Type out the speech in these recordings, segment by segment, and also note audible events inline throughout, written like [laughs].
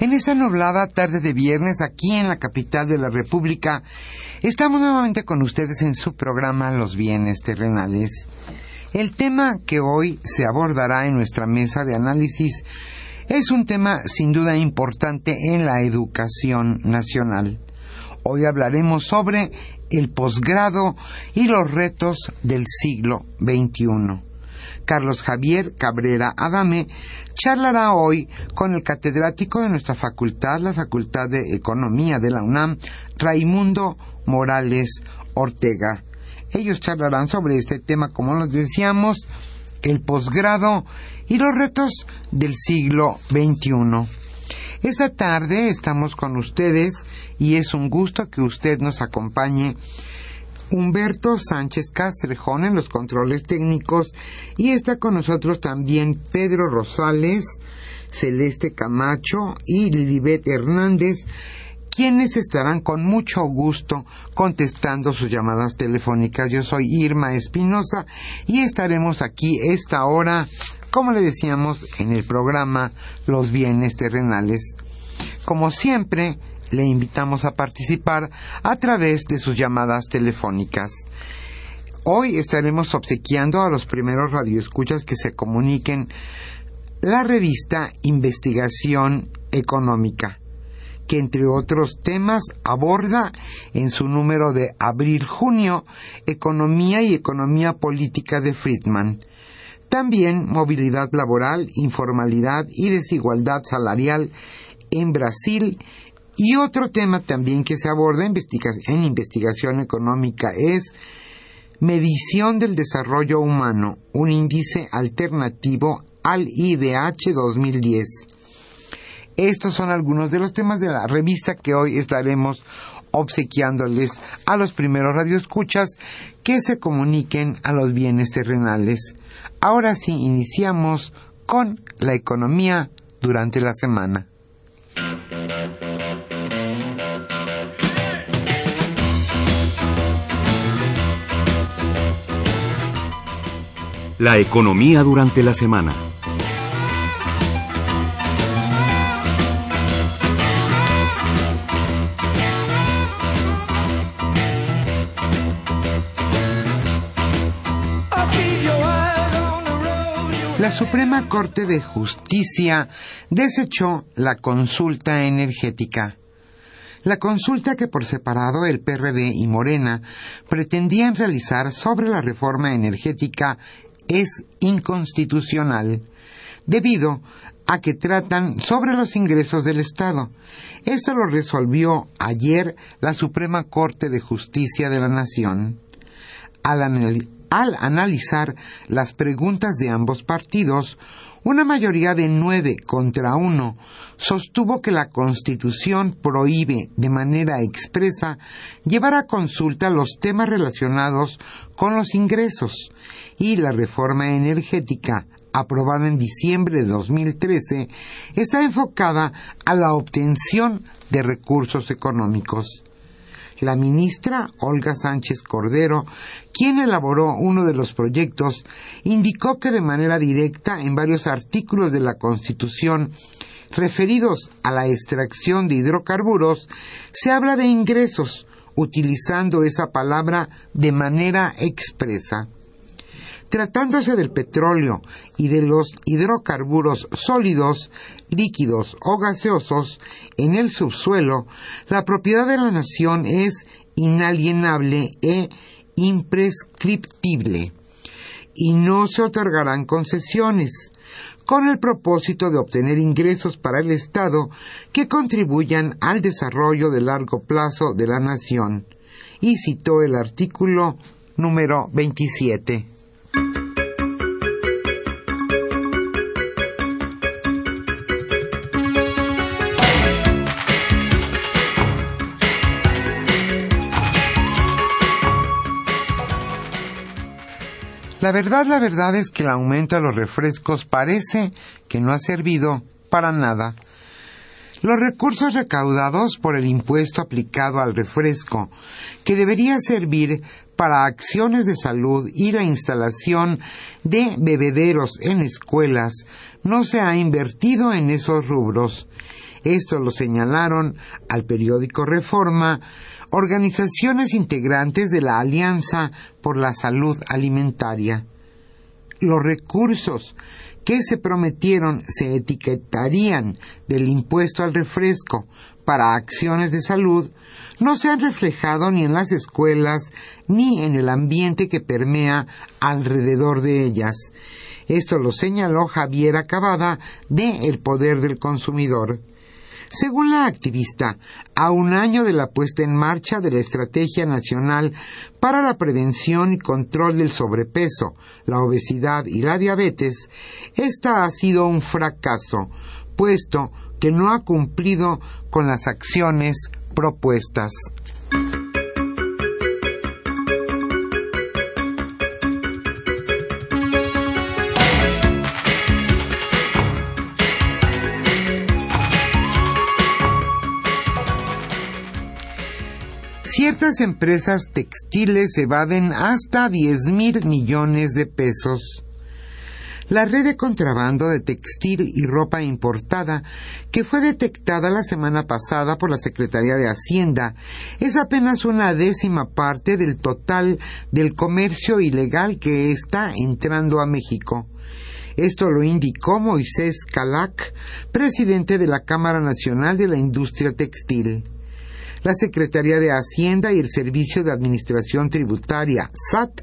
En esta nublada tarde de viernes, aquí en la capital de la República, estamos nuevamente con ustedes en su programa Los bienes terrenales. El tema que hoy se abordará en nuestra mesa de análisis es un tema sin duda importante en la educación nacional. Hoy hablaremos sobre el posgrado y los retos del siglo XXI. Carlos Javier Cabrera Adame charlará hoy con el catedrático de nuestra facultad, la Facultad de Economía de la UNAM, Raimundo Morales Ortega. Ellos charlarán sobre este tema, como nos decíamos, el posgrado y los retos del siglo XXI. Esta tarde estamos con ustedes y es un gusto que usted nos acompañe. Humberto Sánchez Castrejón en los controles técnicos y está con nosotros también Pedro Rosales, Celeste Camacho y Lilibet Hernández quienes estarán con mucho gusto contestando sus llamadas telefónicas. Yo soy Irma Espinosa y estaremos aquí esta hora, como le decíamos en el programa Los bienes terrenales. Como siempre, le invitamos a participar a través de sus llamadas telefónicas. Hoy estaremos obsequiando a los primeros radioescuchas que se comuniquen la revista Investigación Económica que entre otros temas aborda en su número de abril-junio Economía y Economía Política de Friedman. También movilidad laboral, informalidad y desigualdad salarial en Brasil. Y otro tema también que se aborda en investigación económica es medición del desarrollo humano, un índice alternativo al IDH 2010. Estos son algunos de los temas de la revista que hoy estaremos obsequiándoles a los primeros radioescuchas que se comuniquen a los bienes terrenales. Ahora sí, iniciamos con la economía durante la semana. La economía durante la semana. Suprema Corte de Justicia desechó la consulta energética. La consulta que por separado el PRD y Morena pretendían realizar sobre la reforma energética es inconstitucional, debido a que tratan sobre los ingresos del Estado. Esto lo resolvió ayer la Suprema Corte de Justicia de la Nación. Al, al analizar las preguntas de ambos partidos, una mayoría de nueve contra uno sostuvo que la Constitución prohíbe de manera expresa llevar a consulta los temas relacionados con los ingresos y la reforma energética aprobada en diciembre de 2013 está enfocada a la obtención de recursos económicos la ministra Olga Sánchez Cordero, quien elaboró uno de los proyectos, indicó que de manera directa en varios artículos de la Constitución referidos a la extracción de hidrocarburos se habla de ingresos, utilizando esa palabra de manera expresa. Tratándose del petróleo y de los hidrocarburos sólidos, líquidos o gaseosos en el subsuelo, la propiedad de la nación es inalienable e imprescriptible y no se otorgarán concesiones con el propósito de obtener ingresos para el Estado que contribuyan al desarrollo de largo plazo de la nación. Y citó el artículo número 27. La verdad, la verdad es que el aumento de los refrescos parece que no ha servido para nada. Los recursos recaudados por el impuesto aplicado al refresco, que debería servir para acciones de salud y la instalación de bebederos en escuelas, no se ha invertido en esos rubros. Esto lo señalaron al periódico Reforma organizaciones integrantes de la Alianza por la Salud Alimentaria. Los recursos que se prometieron se etiquetarían del impuesto al refresco para acciones de salud no se han reflejado ni en las escuelas ni en el ambiente que permea alrededor de ellas. Esto lo señaló Javier Acabada de El Poder del Consumidor. Según la activista, a un año de la puesta en marcha de la Estrategia Nacional para la Prevención y Control del Sobrepeso, la Obesidad y la Diabetes, esta ha sido un fracaso, puesto que no ha cumplido con las acciones propuestas. Ciertas empresas textiles evaden hasta 10 mil millones de pesos. La red de contrabando de textil y ropa importada, que fue detectada la semana pasada por la Secretaría de Hacienda, es apenas una décima parte del total del comercio ilegal que está entrando a México. Esto lo indicó Moisés Calac, presidente de la Cámara Nacional de la Industria Textil la Secretaría de Hacienda y el Servicio de Administración Tributaria, SAT,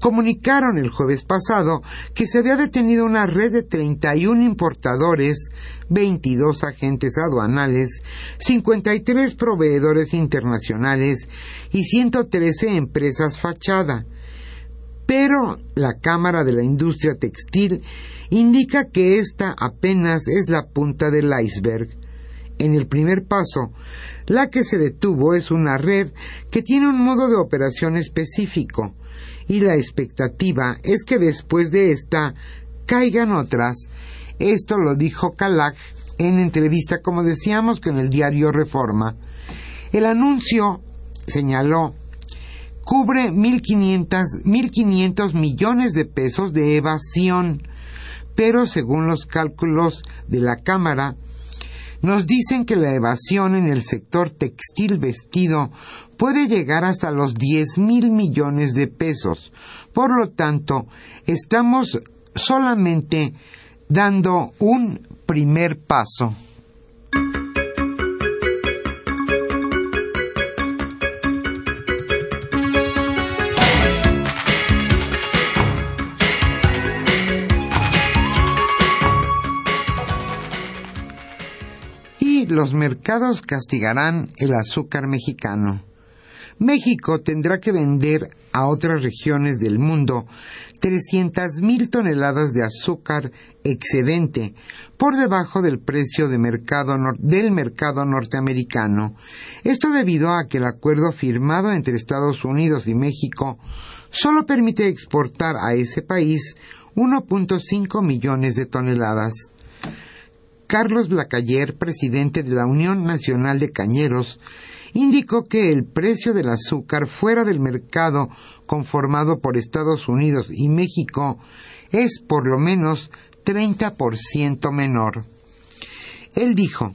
comunicaron el jueves pasado que se había detenido una red de 31 importadores, 22 agentes aduanales, 53 proveedores internacionales y 113 empresas fachada. Pero la Cámara de la Industria Textil indica que esta apenas es la punta del iceberg. En el primer paso, la que se detuvo es una red que tiene un modo de operación específico y la expectativa es que después de esta caigan otras. Esto lo dijo Kalak en entrevista, como decíamos, con el diario Reforma. El anuncio, señaló, cubre 1.500 millones de pesos de evasión, pero según los cálculos de la Cámara, nos dicen que la evasión en el sector textil vestido puede llegar hasta los 10 mil millones de pesos. Por lo tanto, estamos solamente dando un primer paso. Los mercados castigarán el azúcar mexicano. México tendrá que vender a otras regiones del mundo 300.000 toneladas de azúcar excedente por debajo del precio de mercado del mercado norteamericano. Esto debido a que el acuerdo firmado entre Estados Unidos y México solo permite exportar a ese país 1.5 millones de toneladas. Carlos Blacayer, presidente de la Unión Nacional de Cañeros, indicó que el precio del azúcar fuera del mercado conformado por Estados Unidos y México es por lo menos 30% menor. Él dijo,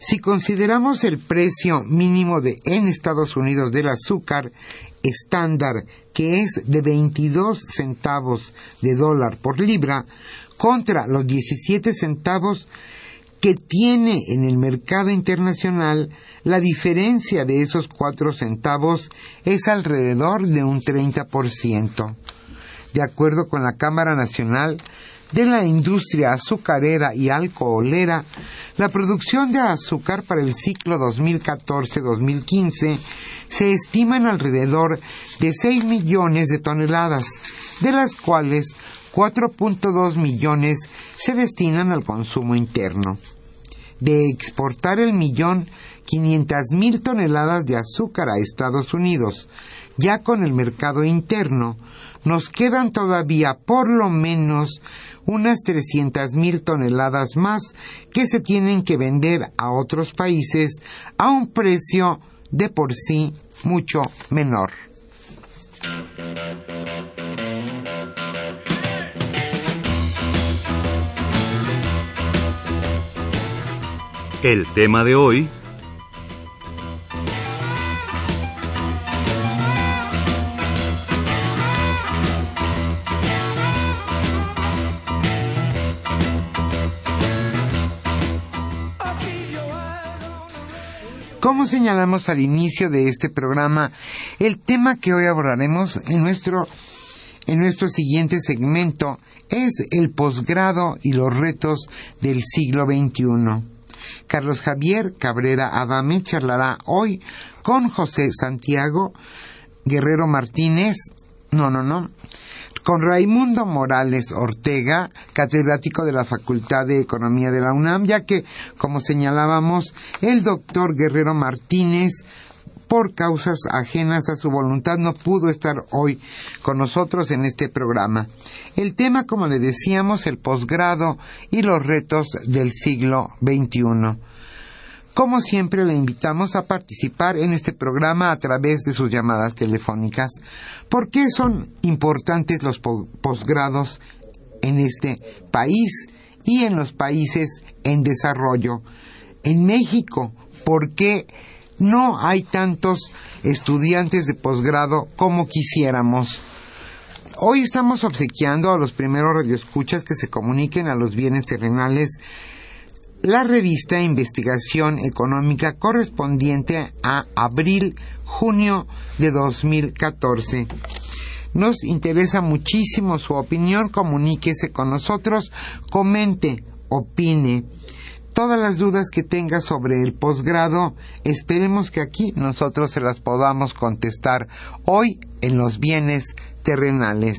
si consideramos el precio mínimo de, en Estados Unidos del azúcar estándar, que es de 22 centavos de dólar por libra, contra los 17 centavos que tiene en el mercado internacional, la diferencia de esos cuatro centavos es alrededor de un 30%. De acuerdo con la Cámara Nacional de la Industria Azucarera y Alcoholera, la producción de azúcar para el ciclo 2014-2015 se estima en alrededor de 6 millones de toneladas, de las cuales 4.2 millones se destinan al consumo interno de exportar el millón quinientas mil toneladas de azúcar a Estados Unidos, ya con el mercado interno, nos quedan todavía por lo menos unas trescientas mil toneladas más que se tienen que vender a otros países a un precio de por sí mucho menor. El tema de hoy... Como señalamos al inicio de este programa, el tema que hoy abordaremos en nuestro, en nuestro siguiente segmento es el posgrado y los retos del siglo XXI. Carlos Javier Cabrera Adame charlará hoy con José Santiago Guerrero Martínez, no, no, no, con Raimundo Morales Ortega, catedrático de la Facultad de Economía de la UNAM, ya que, como señalábamos, el doctor Guerrero Martínez por causas ajenas a su voluntad no pudo estar hoy con nosotros en este programa. El tema, como le decíamos, el posgrado y los retos del siglo XXI. Como siempre, le invitamos a participar en este programa a través de sus llamadas telefónicas. ¿Por qué son importantes los posgrados en este país y en los países en desarrollo? En México, ¿por qué no hay tantos estudiantes de posgrado como quisiéramos. Hoy estamos obsequiando a los primeros radioescuchas que se comuniquen a los bienes terrenales la revista Investigación Económica correspondiente a abril-junio de 2014. Nos interesa muchísimo su opinión, comuníquese con nosotros, comente, opine todas las dudas que tenga sobre el posgrado, esperemos que aquí nosotros se las podamos contestar hoy en los bienes terrenales.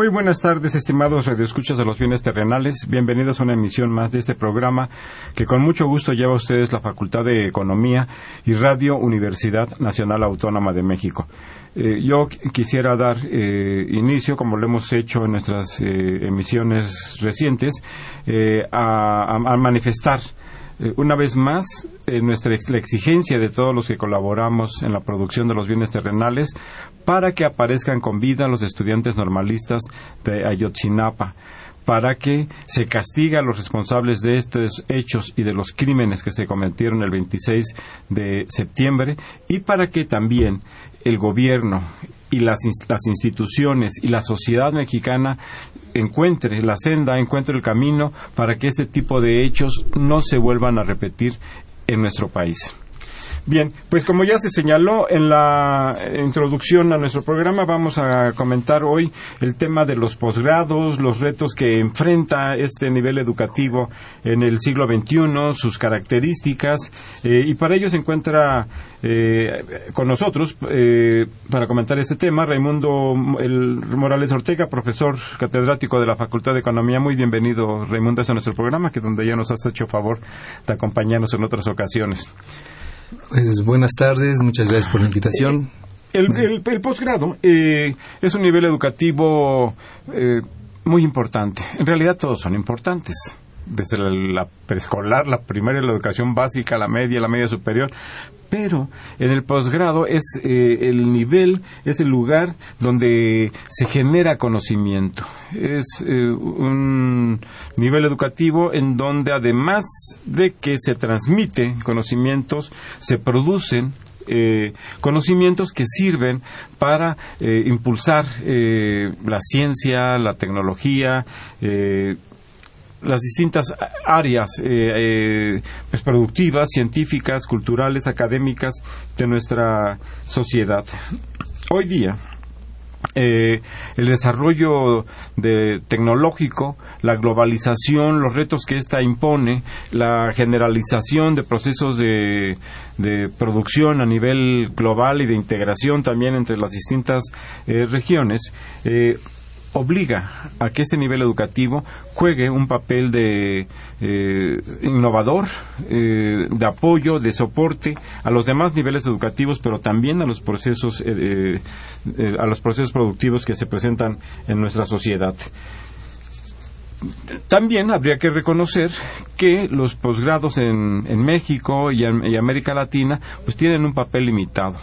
Muy buenas tardes, estimados radioescuchas de los bienes terrenales. Bienvenidos a una emisión más de este programa que con mucho gusto lleva a ustedes la Facultad de Economía y Radio Universidad Nacional Autónoma de México. Eh, yo quisiera dar eh, inicio, como lo hemos hecho en nuestras eh, emisiones recientes, a, a, manifestar una vez más nuestra la exigencia de todos los que colaboramos en la producción de los bienes terrenales para que aparezcan con vida los estudiantes normalistas de Ayotzinapa para que se castigue a los responsables de estos hechos y de los crímenes que se cometieron el 26 de septiembre y para que también el gobierno y las, las instituciones y la sociedad mexicana encuentre la senda, encuentre el camino para que este tipo de hechos no se vuelvan a repetir en nuestro país. Bien, pues como ya se señaló en la introducción a nuestro programa, vamos a comentar hoy el tema de los posgrados, los retos que enfrenta este nivel educativo en el siglo XXI, sus características, eh, y para ello se encuentra eh, con nosotros eh, para comentar este tema Raimundo Morales Ortega, profesor catedrático de la Facultad de Economía. Muy bienvenido, Raimundo, a nuestro programa, que donde ya nos has hecho favor de acompañarnos en otras ocasiones. Pues buenas tardes, muchas gracias por la invitación. El, posgrado eh, es un nivel educativo eh, muy importante. En realidad todos son importantes. Desde la, preescolar, la primera, la educación básica, la media, la media superior. Pero en el posgrado es eh, el nivel, es el lugar donde se genera conocimiento. Es un nivel educativo en donde además de que se transmite conocimientos, se producen eh, conocimientos que sirven para eh, impulsar eh, la ciencia, la tecnología, las distintas áreas pues, productivas, científicas, culturales, académicas de nuestra sociedad. Hoy día, el desarrollo tecnológico, la globalización, los retos que ésta impone, la generalización de procesos de, de producción a nivel global y de integración también entre las distintas eh, regiones, eh, obliga a que este nivel educativo juegue un papel de eh, innovador, de apoyo, de soporte a los demás niveles educativos, pero también a los procesos a los procesos productivos que se presentan en nuestra sociedad. También habría que reconocer que los posgrados en, México y, en, América Latina pues tienen un papel limitado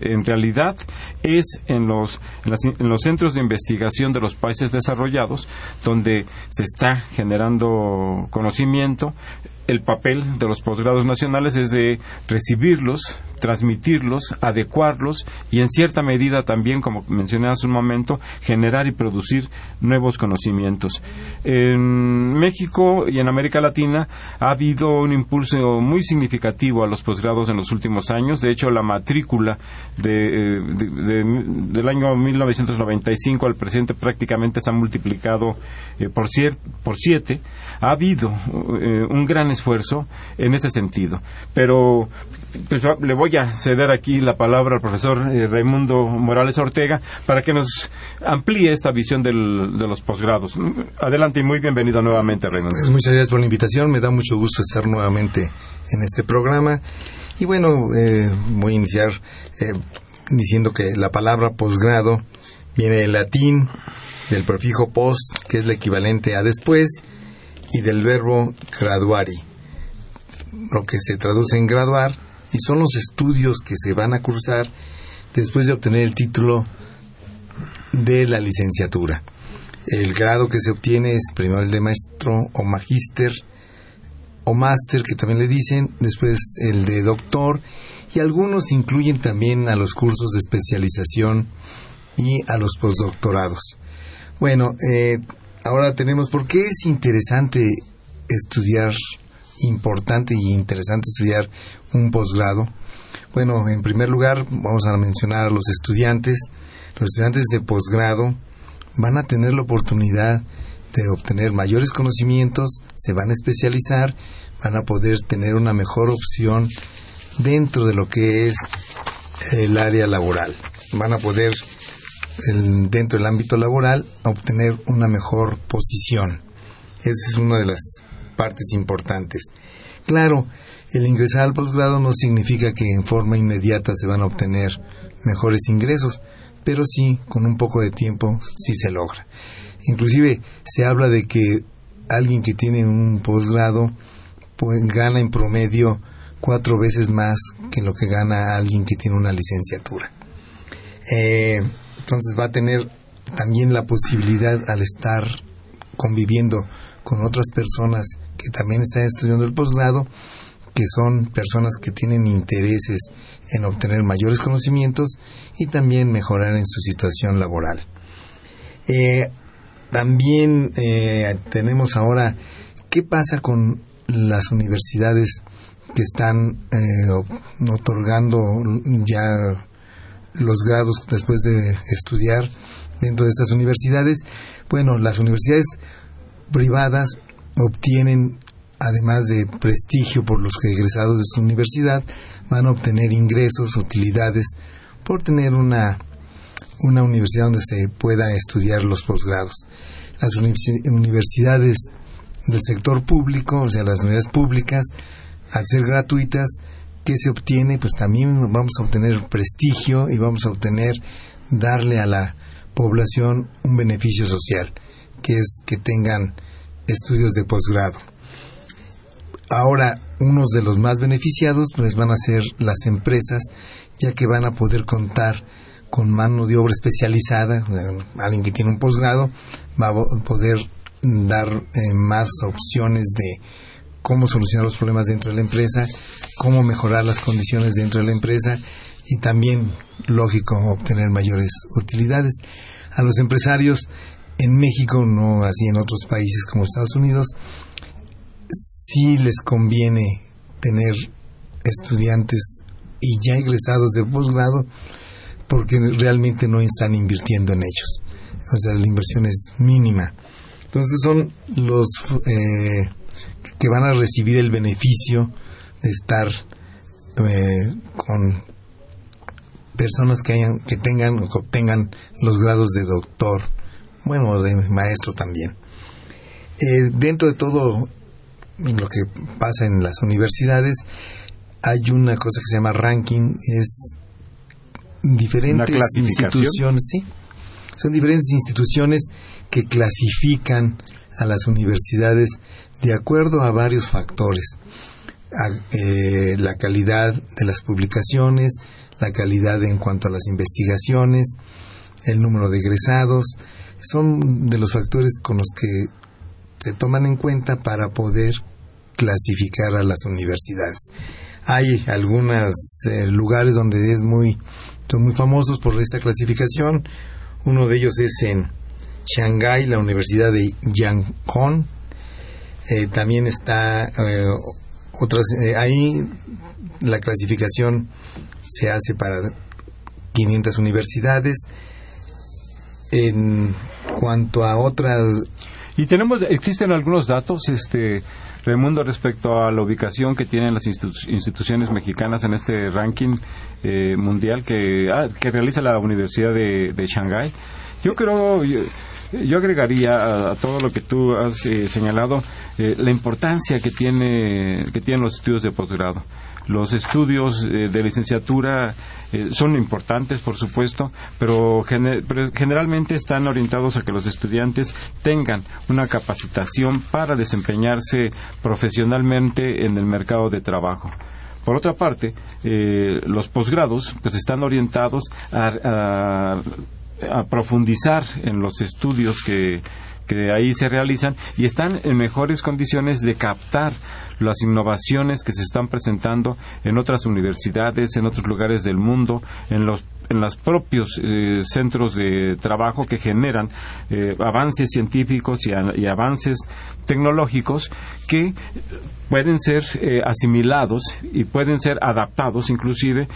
en realidad es en los, en, los centros de investigación de los países desarrollados donde se está generando conocimiento. El papel de los posgrados nacionales es de recibirlos, transmitirlos, adecuarlos y en cierta medida también, como mencioné hace un momento, generar y producir nuevos conocimientos. En México y en América Latina ha habido un impulso muy significativo a los posgrados en los últimos años. De hecho, la matrícula de, del año 1995 al presente prácticamente se ha multiplicado eh, por, por siete. Ha habido eh, un gran esfuerzo en ese sentido. Pero pues, le voy a ceder aquí la palabra al profesor eh, Raimundo Morales Ortega para que nos amplíe esta visión de los posgrados. Adelante y muy bienvenido nuevamente, Raimundo. Pues muchas gracias por la invitación. Me da mucho gusto estar nuevamente en este programa. Y bueno, eh, voy a iniciar eh, diciendo que la palabra posgrado viene del latín, del prefijo post, que es el equivalente a después, y del verbo graduari, lo que se traduce en graduar y son los estudios que se van a cursar después de obtener el título de la licenciatura. El grado que se obtiene es primero el de maestro o magíster o máster que también le dicen, después el de doctor y algunos incluyen también a los cursos de especialización y a los postdoctorados. Bueno, eh, ahora tenemos, ¿por qué es interesante estudiar, importante y interesante estudiar un posgrado? Bueno, en primer lugar, vamos a mencionar a los estudiantes. Los estudiantes de posgrado van a tener la oportunidad de obtener mayores conocimientos, se van a especializar, van a poder tener una mejor opción dentro de lo que es el área laboral. Van a poder, dentro del ámbito laboral, obtener una mejor posición. Esa es una de las partes importantes. Claro, el ingresar al posgrado no significa que en forma inmediata se van a obtener mejores ingresos, pero sí, con un poco de tiempo, sí se logra. Inclusive se habla de que alguien que tiene un posgrado pues, gana en promedio cuatro veces más que lo que gana alguien que tiene una licenciatura. Eh, entonces va a tener también la posibilidad al estar conviviendo con otras personas que también están estudiando el posgrado, que son personas que tienen intereses en obtener mayores conocimientos y también mejorar en su situación laboral. Eh, también eh, tenemos ahora qué pasa con las universidades que están eh, otorgando ya los grados después de estudiar dentro de estas universidades. Bueno, las universidades privadas obtienen además de prestigio por los egresados de su universidad, van a obtener ingresos, utilidades, por tener una, una universidad donde se pueda estudiar los posgrados. Las universidades del sector público, o sea, las universidades públicas, al ser gratuitas, ¿qué se obtiene? Pues también vamos a obtener prestigio y vamos a obtener, darle a la población un beneficio social, que es que tengan estudios de posgrado. Ahora, unos de los más beneficiados pues van a ser las empresas, ya que van a poder contar con mano de obra especializada, alguien que tiene un posgrado va a poder dar eh, más opciones de cómo solucionar los problemas dentro de la empresa, cómo mejorar las condiciones dentro de la empresa y también, lógico, obtener mayores utilidades. A los empresarios en México, no así en otros países como Estados Unidos, sí les conviene tener estudiantes y ya egresados de posgrado porque realmente no están invirtiendo en ellos. O sea, la inversión es mínima. Entonces son los eh, que van a recibir el beneficio de estar eh, con personas que hayan que tengan o que obtengan los grados de doctor, bueno, de maestro también. Eh, dentro de todo lo que pasa en las universidades, hay una cosa que se llama ranking, es diferentes instituciones, sí, son diferentes instituciones que clasifican a las universidades de acuerdo a varios factores. Eh, la calidad de las publicaciones, la calidad en cuanto a las investigaciones, el número de egresados, son de los factores con los que se toman en cuenta para poder clasificar a las universidades. Hay algunos eh, lugares donde es muy, son muy famosos por esta clasificación. Uno de ellos es en Shanghái, la Universidad de Yangon. Eh, también está eh, otras, ahí la clasificación se hace para 500 universidades. En cuanto a otras y tenemos, existen algunos datos, este, Raimundo, respecto a la ubicación que tienen las instituciones mexicanas en este ranking eh, mundial que, ah, que realiza la Universidad de, de Shanghái. Yo creo, agregaría a, todo lo que tú has eh, señalado eh, la importancia que tiene que tienen los estudios de posgrado. Los estudios de licenciatura eh, son importantes, por supuesto, pero, generalmente están orientados a que los estudiantes tengan una capacitación para desempeñarse profesionalmente en el mercado de trabajo. Por otra parte, eh, los posgrados pues están orientados a, profundizar en los estudios que, que ahí se realizan y están en mejores condiciones de captar las innovaciones que se están presentando en otras universidades, en otros lugares del mundo, en los en los propios eh, centros de trabajo que generan eh, avances científicos y, avances tecnológicos que pueden ser eh, asimilados y pueden ser adaptados inclusive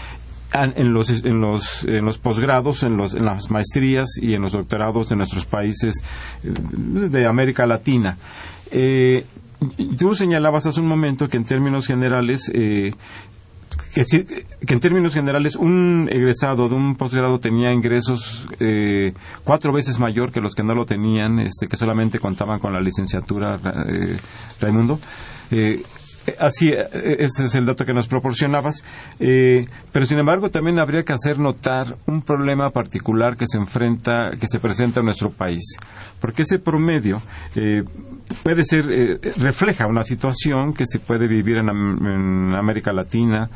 en los, en los, en los posgrados, en, los, en las maestrías y en los doctorados de nuestros países de América Latina. Eh, tú señalabas hace un momento que en términos generales eh, que, que, en términos generales un egresado de un posgrado tenía ingresos eh, cuatro veces mayor que los que no lo tenían, este, que solamente contaban con la licenciatura, eh, Raimundo. Eh, Así, ese es el dato que nos proporcionabas. Eh, pero sin embargo, también habría que hacer notar un problema particular que se enfrenta, que se presenta en nuestro país. Porque ese promedio eh, puede ser, eh, refleja una situación que se puede vivir en, en América Latina,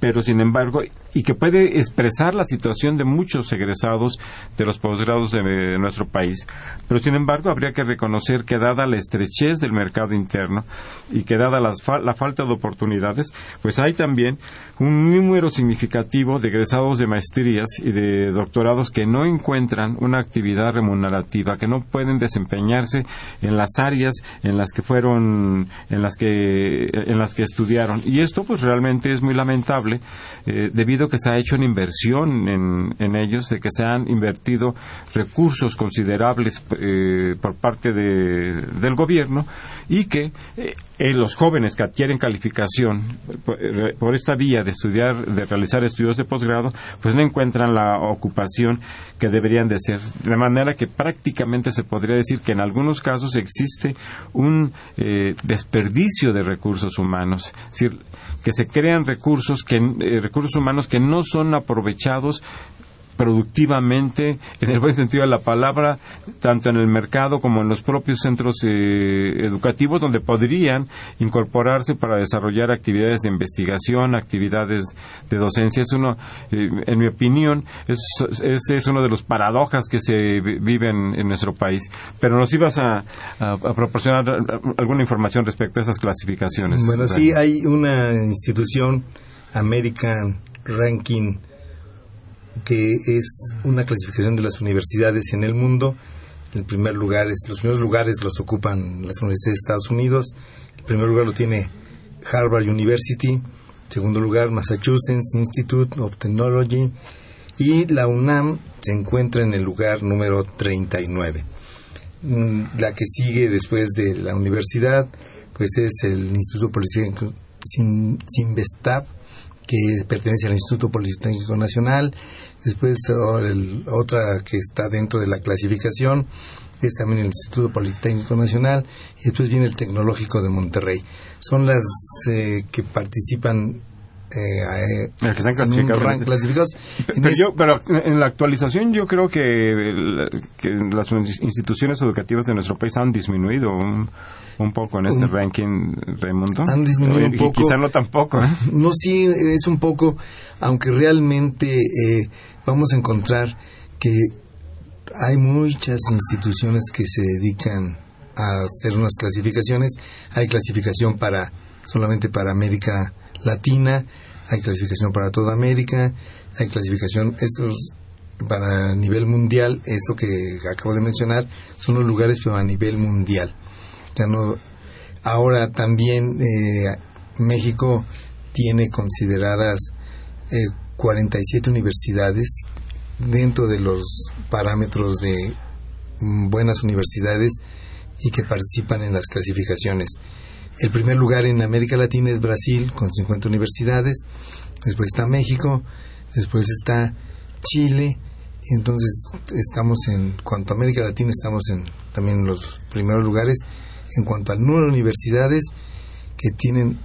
pero sin embargo, y que puede expresar la situación de muchos egresados de los posgrados de, nuestro país. Pero sin embargo, habría que reconocer que dada la estrechez del mercado interno y que dada la falta de oportunidades, pues hay también un número significativo de egresados de maestrías y de doctorados que no encuentran una actividad remunerativa, que no pueden desempeñarse en las áreas en las que fueron, en las que, en las que estudiaron. Y esto, pues realmente es muy lamentable, eh, debido a que se ha hecho una inversión en, ellos, de que se han invertido recursos considerables eh, por parte del gobierno y que eh, los jóvenes que adquieren calificación por esta vía de estudiar, de realizar estudios de posgrado, pues no encuentran la ocupación que deberían de ser. De manera que prácticamente se podría decir que en algunos casos existe un eh, desperdicio de recursos humanos. Es decir, que se crean recursos, que, eh, recursos humanos que no son aprovechados productivamente, en el buen sentido de la palabra, tanto en el mercado como en los propios centros eh, educativos, donde podrían incorporarse para desarrollar actividades de investigación, actividades de docencia. Es uno, eh, en mi opinión, ese es, uno de los paradojas que se viven en nuestro país. Pero nos ibas a, proporcionar alguna información respecto a esas clasificaciones. Bueno, sí, hay una institución, American Ranking que es una clasificación de las universidades en el mundo. El primer lugar es, los primeros lugares los ocupan las universidades de Estados Unidos. El primer lugar lo tiene Harvard University. Segundo lugar, Massachusetts Institute of Technology. Y la UNAM se encuentra en el lugar número 39. Mm, la que sigue después de la universidad, pues es el Instituto Politécnico Sinvestab, que pertenece al Instituto Politécnico Nacional. Después otra que está dentro de la clasificación es también el Instituto Politécnico Nacional y después viene el Tecnológico de Monterrey. Son las eh, que participan eh, que están clasificados. [laughs] Pero, en la actualización yo creo que, que, las instituciones educativas de nuestro país han disminuido un, poco en este ranking, Raimundo. Han disminuido un poco. quizá no tampoco. ¿eh? [laughs] No, sí, es un poco, aunque realmente eh, vamos a encontrar que hay muchas instituciones que se dedican a hacer unas clasificaciones. Hay clasificación para solamente para América Latina, hay clasificación para toda América, hay clasificación, estos para nivel mundial, esto que acabo de mencionar, son los lugares pero a nivel mundial. Ya no, ahora también eh, México tiene consideradas 47 eh, universidades dentro de los parámetros de mm, buenas universidades y que participan en las clasificaciones. El primer lugar en América Latina es Brasil, con 50 universidades. Después está México. Después está Chile. Entonces, estamos en cuanto a América Latina, estamos en también en los primeros lugares. En cuanto al número de universidades que tienen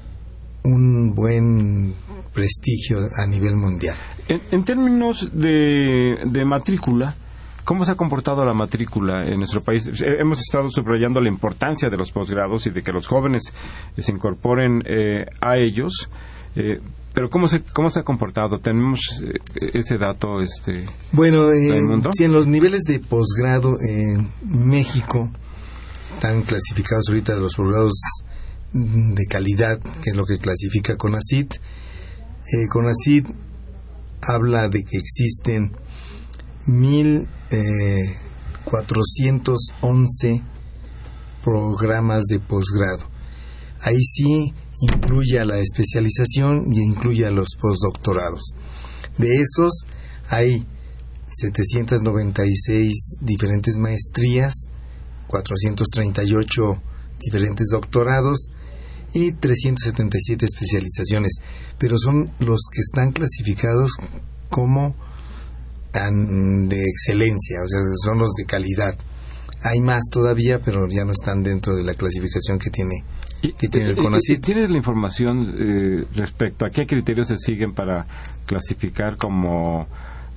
un buen prestigio a nivel mundial. En, términos de, de matrícula, ¿Cómo se ha comportado la matrícula en nuestro país? Eh, hemos estado subrayando la importancia de los posgrados y de que los jóvenes se incorporen eh, a ellos, eh, pero ¿cómo se, ¿cómo se ha comportado? ¿Tenemos ese dato? este Bueno, si en los niveles de posgrado en México están clasificados ahorita los posgrados de calidad, que es lo que clasifica CONACIT. Eh, CONACIT habla de que existen 1.411 programas de posgrado. Ahí sí incluye a la especialización y incluye a los postdoctorados. De esos hay 796 diferentes maestrías, 438 diferentes doctorados y 377 especializaciones, pero son los que están clasificados como de excelencia, o sea, son los de calidad. Hay más todavía, pero ya no están dentro de la clasificación que tiene, que tiene el CONACYT. ¿Tienes la información eh, respecto a qué criterios se siguen para clasificar como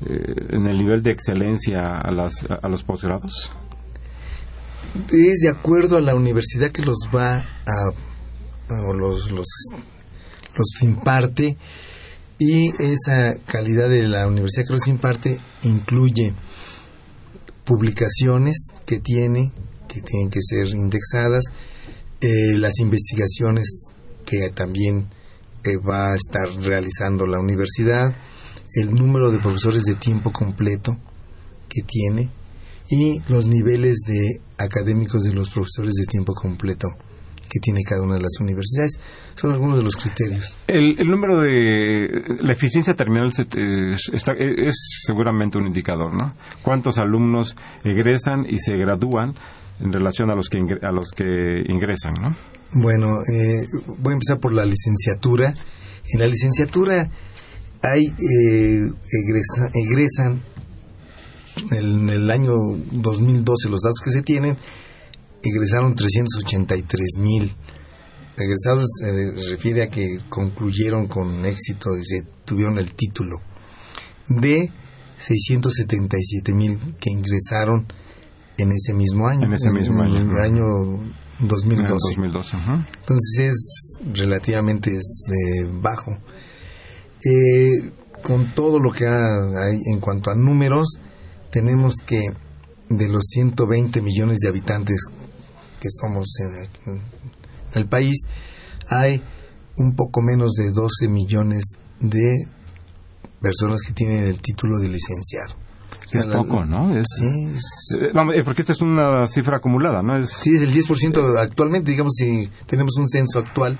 eh, en el nivel de excelencia a, las, a los posgrados? Es de acuerdo a la universidad que los va a, o los, los, los imparte y esa calidad de la universidad que los imparte incluye publicaciones que tiene, que tienen que ser indexadas, eh, las investigaciones que también eh, va a estar realizando la universidad, el número de profesores de tiempo completo que tiene y los niveles de académicos de los profesores de tiempo completo que tiene cada una de las universidades. Son algunos de los criterios. El, número de la eficiencia terminal es, seguramente un indicador, ¿no? ¿Cuántos alumnos egresan y se gradúan en relación a los que, a los que ingresan, ¿no? Bueno, eh, voy a empezar por la licenciatura. En la licenciatura hay eh, egresan en el año 2012 los datos que se tienen egresaron 383 mil. Egresados se refiere a que concluyeron con éxito y tuvieron el título. De 677 mil que ingresaron en ese mismo año. En ese mismo año. En el año 2012. 2012 Entonces es relativamente es, eh, bajo. Eh, con todo lo que hay en cuanto a números, tenemos que de los 120 millones de habitantes que somos en el, país, hay un poco menos de 12 millones de personas que tienen el título de licenciado. Es poco, ¿no? Es, sí. Eh, eh, porque esta es una cifra acumulada, ¿no? Es, sí, es el 10% actualmente. Digamos, si tenemos un censo actual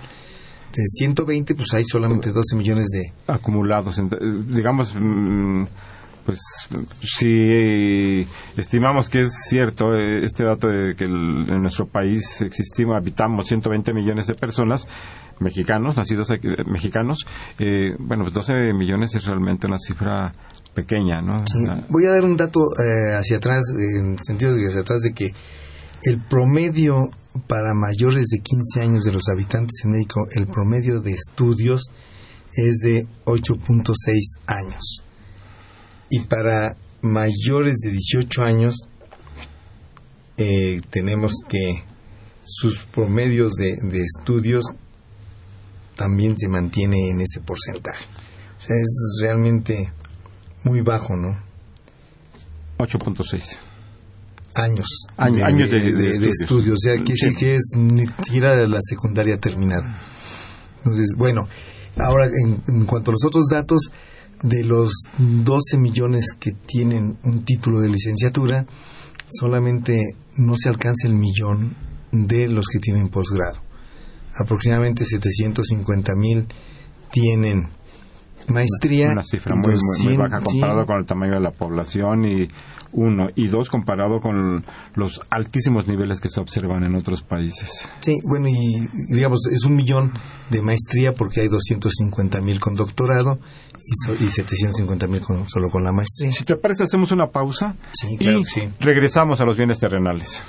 de 120, pues hay solamente 12 millones de... Acumulados. Digamos, mm, pues si estimamos que es cierto eh, este dato de que en nuestro país existimos, habitamos 120 millones de personas, mexicanos, nacidos aquí, eh, mexicanos, eh, bueno, pues 12 millones es realmente una cifra pequeña, ¿no? Voy a dar un dato hacia atrás, en sentido de hacia atrás de que el promedio para mayores de 15 años de los habitantes en México, el promedio de estudios es de 8.6 años y para mayores de 18 años eh, tenemos que sus promedios de, estudios también se mantiene en ese porcentaje. O sea, es realmente muy bajo, ¿no? 8.6 años, años de, de, estudio. O sea, que sí. que es ni siquiera la secundaria terminada. Entonces, bueno, ahora en, en, cuanto a los otros datos, de los 12 millones que tienen un título de licenciatura, solamente no se alcanza el millón de los que tienen posgrado. Aproximadamente 750 mil tienen maestría. Una cifra muy, muy, baja comparado con el tamaño de la población y uno, y dos, comparado con los altísimos niveles que se observan en otros países. Sí, bueno, y digamos, es un millón de maestría porque hay 250 mil con doctorado y, y 750 mil solo con la maestría. Si te parece, hacemos una pausa sí, claro y sí. regresamos a los bienes terrenales.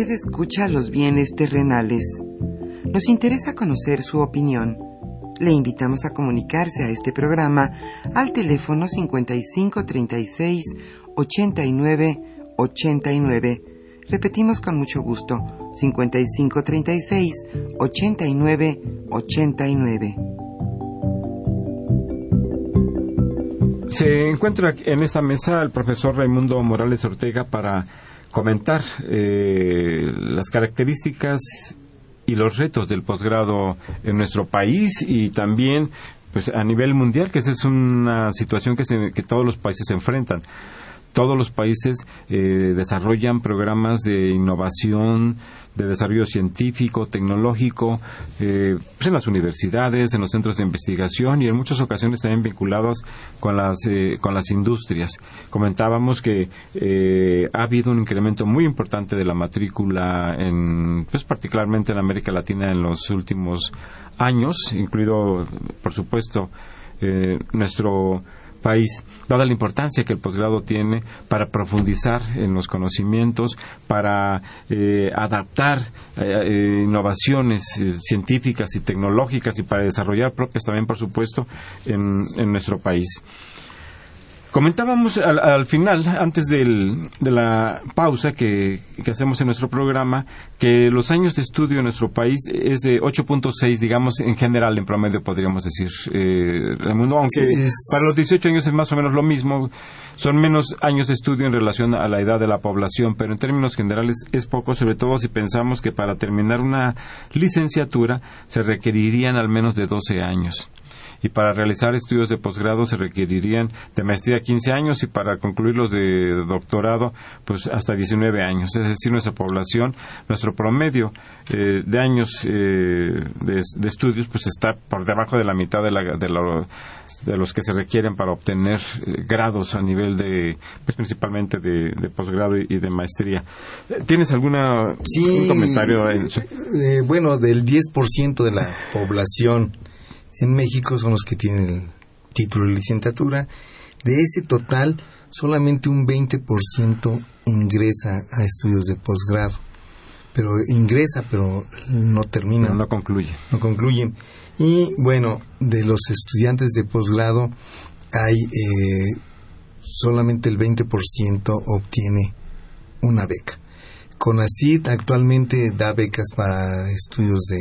Usted escucha los bienes terrenales. Nos interesa conocer su opinión. Le invitamos a comunicarse a este programa al teléfono 5536 89 89. Repetimos con mucho gusto 5536 89 89. Se encuentra en esta mesa el profesor Raimundo Morales Ortega para comentar eh, las características y los retos del posgrado en nuestro país y también pues a nivel mundial que esa es una situación que, que todos los países se enfrentan todos los países eh, desarrollan programas de innovación, de desarrollo científico, tecnológico, eh, pues en las universidades, en los centros de investigación y en muchas ocasiones también vinculados con las, eh, con las industrias. Comentábamos que ha habido un incremento muy importante de la matrícula, en, pues particularmente en América Latina en los últimos años, incluido, por supuesto, nuestro país, dada la importancia que el posgrado tiene para profundizar en los conocimientos, para eh, adaptar eh, eh, innovaciones científicas y tecnológicas y para desarrollar propias también, por supuesto, en nuestro país. Comentábamos al, final, antes de la pausa que, hacemos en nuestro programa, que los años de estudio en nuestro país es de 8.6, digamos, en general, en promedio, podríamos decir. Eh, aunque para los 18 años es más o menos lo mismo, son menos años de estudio en relación a la edad de la población, pero en términos generales es poco, sobre todo si pensamos que para terminar una licenciatura se requerirían al menos de 12 años y para realizar estudios de posgrado se requerirían de maestría 15 años y para concluir los de doctorado pues hasta 19 años. Es decir, nuestra población, nuestro promedio eh, de años eh, de, estudios pues está por debajo de la mitad de, la, de, los que se requieren para obtener eh, grados a nivel de, pues principalmente de, posgrado y, de maestría. ¿Tienes alguna sí, comentario? bueno, del 10% de la población en México son los que tienen el título de licenciatura. De ese total, solamente un 20% ingresa a estudios de posgrado. Pero ingresa, pero no termina. No, no concluye. No concluyen. Y bueno, de los estudiantes de posgrado, hay eh, solamente el 20% obtiene una beca. CONACYT actualmente da becas para estudios de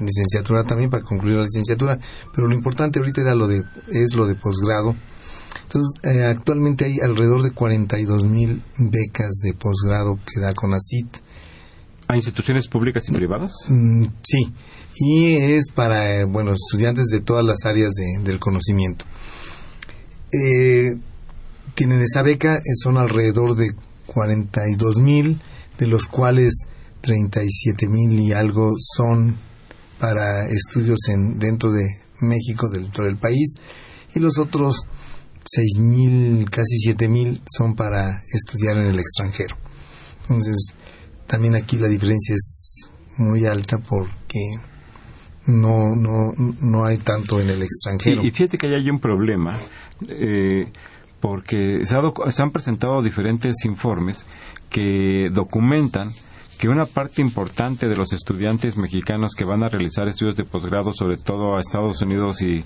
licenciatura también para concluir la licenciatura, pero lo importante ahorita era lo de es lo de posgrado. Entonces, eh, actualmente hay alrededor de 42 mil becas de posgrado que da CONACIT. ¿A instituciones públicas y privadas? Mm, sí, y es para, eh, bueno, estudiantes de todas las áreas del conocimiento. Eh, tienen esa beca, son alrededor de 42 mil, de los cuales 37 mil y algo son para estudios en, dentro de México, dentro del país, y los otros seis mil, casi siete mil son para estudiar en el extranjero. Entonces, también aquí la diferencia es muy alta porque no, no, no hay tanto en el extranjero. y fíjate que ahí hay un problema, eh, porque se, se han presentado diferentes informes que documentan que una parte importante de los estudiantes mexicanos que van a realizar estudios de posgrado, sobre todo a Estados Unidos y,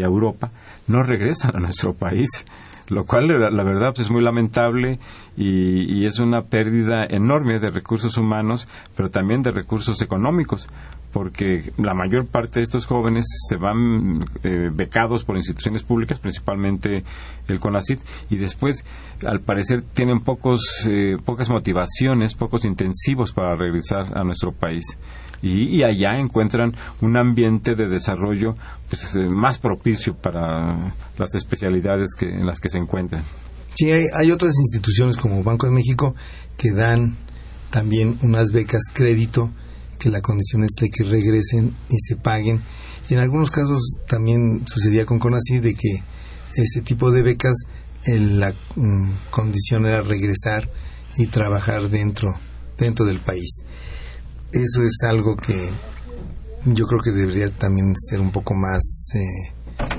a Europa, no regresan a nuestro país lo cual la, verdad pues, es muy lamentable y, y, es una pérdida enorme de recursos humanos, pero también de recursos económicos, porque la mayor parte de estos jóvenes se van eh, becados por instituciones públicas, principalmente el CONACIT, y después, al parecer, tienen pocos, eh, pocas motivaciones, pocos intensivos para regresar a nuestro país. Y, allá encuentran un ambiente de desarrollo pues, eh, más propicio para las especialidades que, en las que se encuentran. Sí, hay, hay otras instituciones como Banco de México que dan también unas becas crédito que la condición es de que regresen y se paguen. Y en algunos casos también sucedía con CONACYT de que ese tipo de becas la mm, condición era regresar y trabajar dentro dentro del país. Eso es algo que yo creo que debería también ser un poco más eh,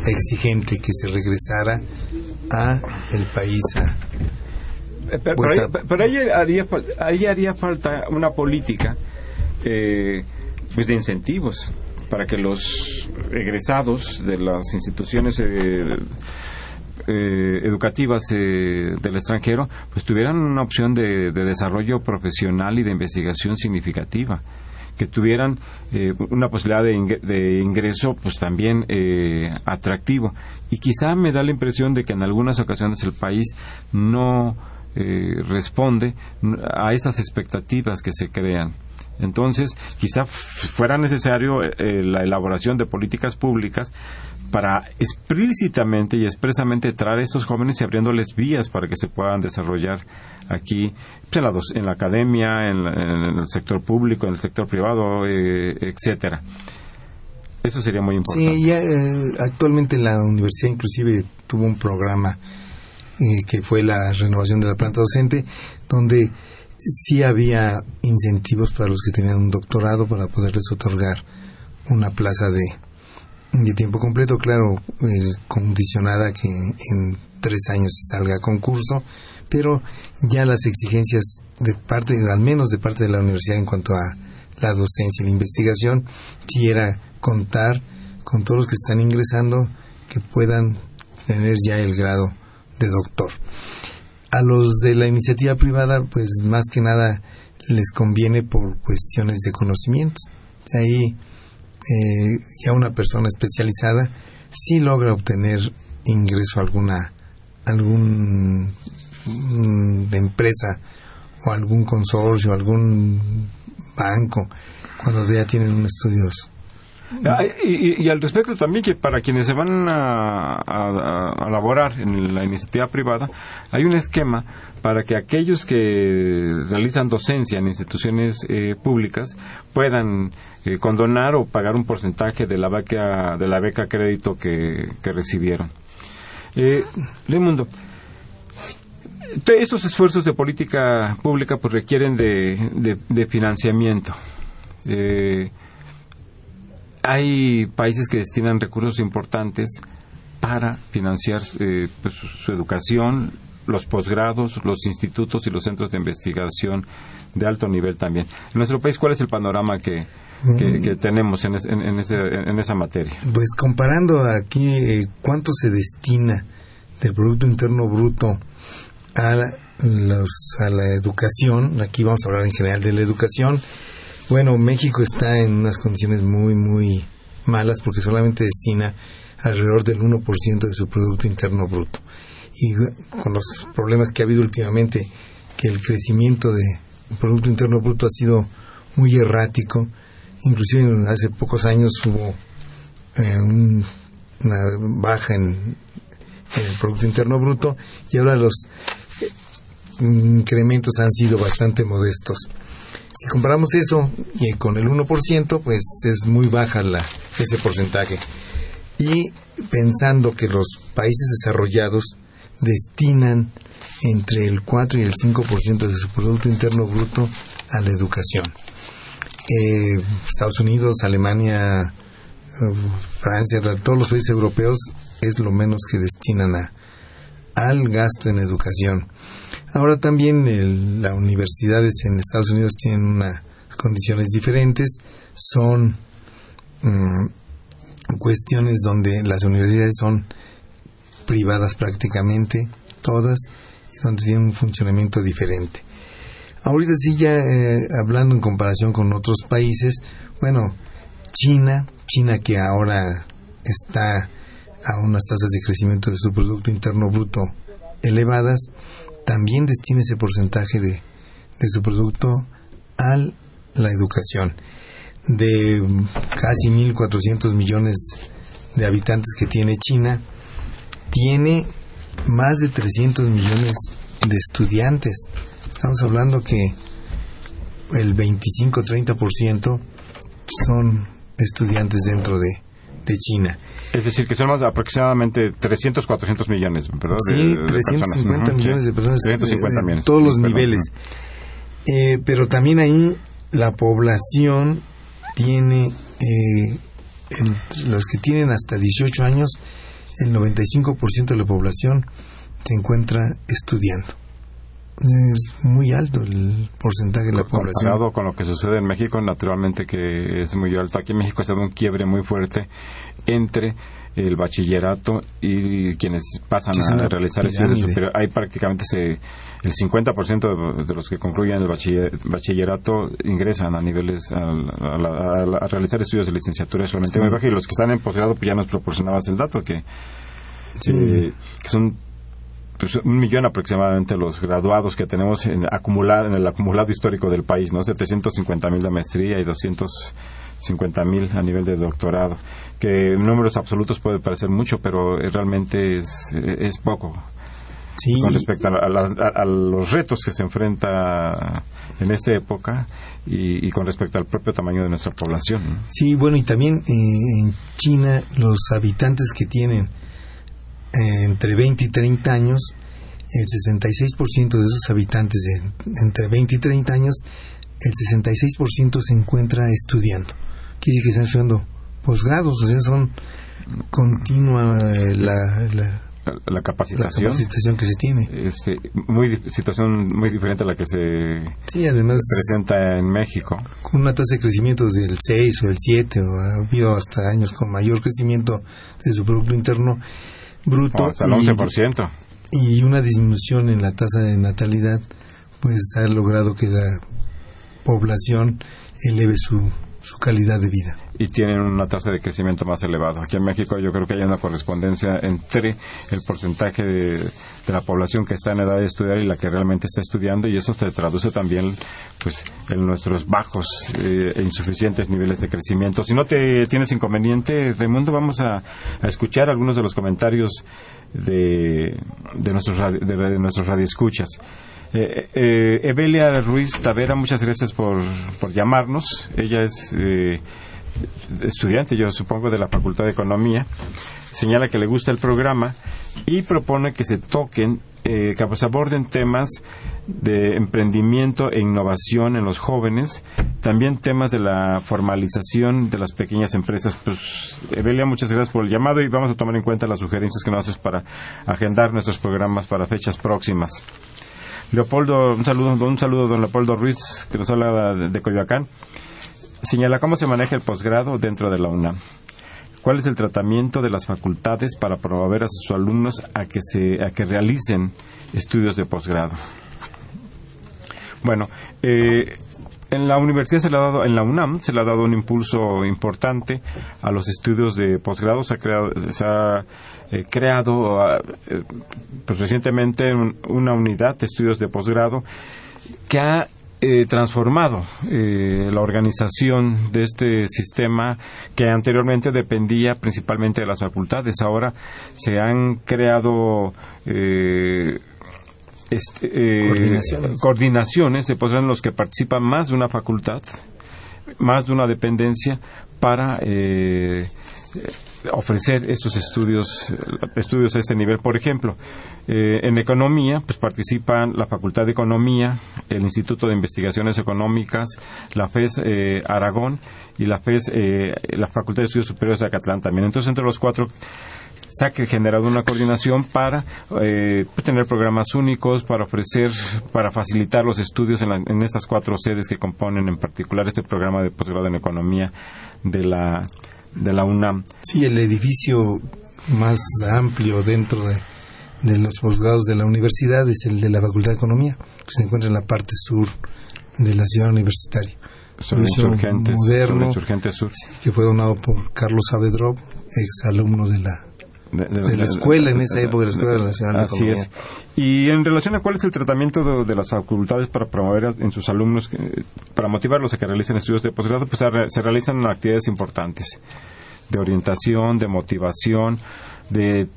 exigente que se regresara a el país a, Eh, pero, pues, ahí, pero ahí haría, ahí haría falta una política eh, pues de incentivos para que los egresados de las instituciones eh, eh, educativas eh, del extranjero pues tuvieran una opción de, desarrollo profesional y de investigación significativa. Que tuvieran una posibilidad de, ingreso pues también atractivo. Y quizá me da la impresión de que en algunas ocasiones el país no responde a esas expectativas que se crean entonces, quizá fuera necesario eh, eh, la elaboración de políticas públicas para explícitamente y expresamente traer a estos jóvenes y abriéndoles vías para que se puedan desarrollar aquí pues, en, la en, la academia, en, el sector público, en el sector privado, eh, etcétera. Eso sería muy importante. Sí, actualmente la universidad inclusive tuvo un programa que fue la renovación de la planta docente, donde sí había incentivos para los que tenían un doctorado para poderles otorgar una plaza de, de tiempo completo, claro, eh, condicionada que en tres años salga concurso, pero ya las exigencias de parte, al menos de parte de la universidad en cuanto a la docencia y la investigación, sí era contar con todos los que están ingresando que puedan tener ya el grado de doctor. A los de la iniciativa privada, pues más que nada les conviene por cuestiones de conocimientos. Ahí eh, ya una persona especializada sí logra obtener ingreso a alguna algún mm, empresa o algún consorcio, algún banco, cuando ya tienen un estudios Ah, y, al respecto también que para quienes se van a, a, laborar en la iniciativa privada, hay un esquema para que aquellos que realizan docencia en instituciones eh, públicas puedan eh, condonar o pagar un porcentaje de la beca, de la beca crédito que, recibieron. Eh, Mundo, estos esfuerzos de política pública pues requieren de, de financiamiento. Eh, hay países que destinan recursos importantes para financiar eh, pues, su educación, los posgrados, los institutos y los centros de investigación de alto nivel también. En nuestro país, ¿cuál es el panorama que, que, mm. tenemos en, en, en, esa materia? Pues comparando aquí eh, cuánto se destina del Producto Interno Bruto a los, a la educación, aquí vamos a hablar en general de la educación, bueno, México está en unas condiciones muy, muy malas porque solamente destina alrededor del 1% de su Producto Interno Bruto. Y con los problemas que ha habido últimamente, que el crecimiento del Producto Interno Bruto ha sido muy errático, inclusive hace pocos años hubo eh, una baja en, en, el Producto Interno Bruto y ahora los eh, incrementos han sido bastante modestos. Si comparamos eso y con el 1%, pues es muy baja la, ese porcentaje. Y pensando que los países desarrollados destinan entre el 4 y el 5% de su Producto Interno Bruto a la educación. Eh, Estados Unidos, Alemania, Francia, todos los países europeos es lo menos que destinan a, al gasto en educación. Ahora también las universidades en Estados Unidos tienen unas condiciones diferentes, son mm, cuestiones donde las universidades son privadas prácticamente, todas, y donde tienen un funcionamiento diferente. Ahorita sí ya eh, hablando en comparación con otros países, bueno, China, China que ahora está a unas tasas de crecimiento de su Producto Interno Bruto elevadas, también destina ese porcentaje de, de su producto a la educación. De casi 1.400 millones de habitantes que tiene China, tiene más de 300 millones de estudiantes. Estamos hablando que el 25-30% son estudiantes dentro de, de China. Es decir, que son más aproximadamente 300, 400 millones, ¿verdad? Sí, 350 millones de personas. 350 millones. todos los niveles. Eh, pero también ahí la población tiene, eh, los que tienen hasta 18 años, el 95% de la población se encuentra estudiando. es muy alto el porcentaje de la población. Comparado con lo que sucede en México, naturalmente que es muy alto. Aquí en México ha un quiebre muy fuerte entre el bachillerato y quienes pasan a realizar estudios superiores. Hay prácticamente se, el 50% de, los que concluyen el bachillerato ingresan a niveles a, realizar estudios de licenciatura solamente. Muy bajo y los que están en posgrado pues ya nos proporcionabas el dato que, eh, que son pues, un millón aproximadamente los graduados que tenemos en, acumular, en el acumulado histórico del país, ¿no? 750 mil de maestría y 250 mil a nivel de doctorado, que en números absolutos puede parecer mucho, pero realmente es, es poco. Con respecto a, los retos que se enfrenta en esta época y, con respecto al propio tamaño de nuestra población. Sí, bueno, y también eh, en China los habitantes que tienen entre 20 y 30 años, el 66% de esos habitantes de entre 20 y 30 años, el 66% se encuentra estudiando. Quiere decir que están estudiando posgrados, o sea, son continua eh, la, la, capacitación, que se tiene. Este, muy situación muy diferente a la que se presenta en México. Con una tasa de crecimiento del 6 o el 7, o ha habido hasta años con mayor crecimiento de su Producto Interno bruto. hasta el 11%. Y, y una disminución en la tasa de natalidad, pues ha logrado que la población eleve su, su calidad de vida. Y tienen una tasa de crecimiento más elevada. Aquí en México yo creo que hay una correspondencia entre el porcentaje de, de, la población que está en edad de estudiar y la que realmente está estudiando y eso se traduce también pues en nuestros bajos eh, e insuficientes niveles de crecimiento. Si no te tienes inconveniente, Raimundo, vamos a, escuchar algunos de los comentarios de, de nuestros, de nuestros radioescuchas. Eh, eh, Evelia Ruiz Tavera, muchas gracias por, por llamarnos. Ella es eh, estudiante, yo supongo, de la Facultad de Economía. Señala que le gusta el programa y propone que se toquen, que se aborden temas de emprendimiento e innovación en los jóvenes, también temas de la formalización de las pequeñas empresas. Pues, Evelia, muchas gracias por el llamado y vamos a tomar en cuenta las sugerencias que nos haces para agendar nuestros programas para fechas próximas. Leopoldo, un saludo, un saludo don Leopoldo Ruiz, que nos habla de, Coyoacán. Señala cómo se maneja el posgrado dentro de la UNAM. ¿Cuál es el tratamiento de las facultades para promover a sus alumnos a que, se, a que realicen estudios de posgrado? Bueno, eh, en la universidad se le ha dado, en la UNAM se le ha dado un impulso importante a los estudios de posgrado. Se ha creado, se ha, eh, creado ah, eh, pues recientemente una unidad de estudios de posgrado que ha eh, transformado la organización de este sistema que anteriormente dependía principalmente de las facultades. Ahora se han creado este, coordinaciones. coordinaciones de posgrado en los que participan más de una facultad, más de una dependencia para ofrecer estos estudios, estudios a este nivel. Por ejemplo, eh, en economía, pues participan la Facultad de Economía, el Instituto de Investigaciones Económicas, la FES eh, Aragón y la FES, eh, la Facultad de Estudios Superiores de Acatlán también. Entonces, entre los cuatro se ha generado una coordinación para tener programas únicos, para ofrecer, para facilitar los estudios en, en, estas cuatro sedes que componen en particular este programa de posgrado en economía de la de la UNAM. Sí, el edificio más amplio dentro de, los posgrados de la universidad es el de la Facultad de Economía, que se encuentra en la parte sur de la ciudad universitaria. Sobre insurgentes, moderno, sur. que fue donado por Carlos Saavedra, ex alumno de la de, la escuela en esa época, de la Escuela Nacional de Así es. Y en relación a cuál es el tratamiento de, las facultades para promover en sus alumnos, para motivarlos a que realicen estudios de posgrado, pues se realizan actividades importantes de orientación, de motivación, de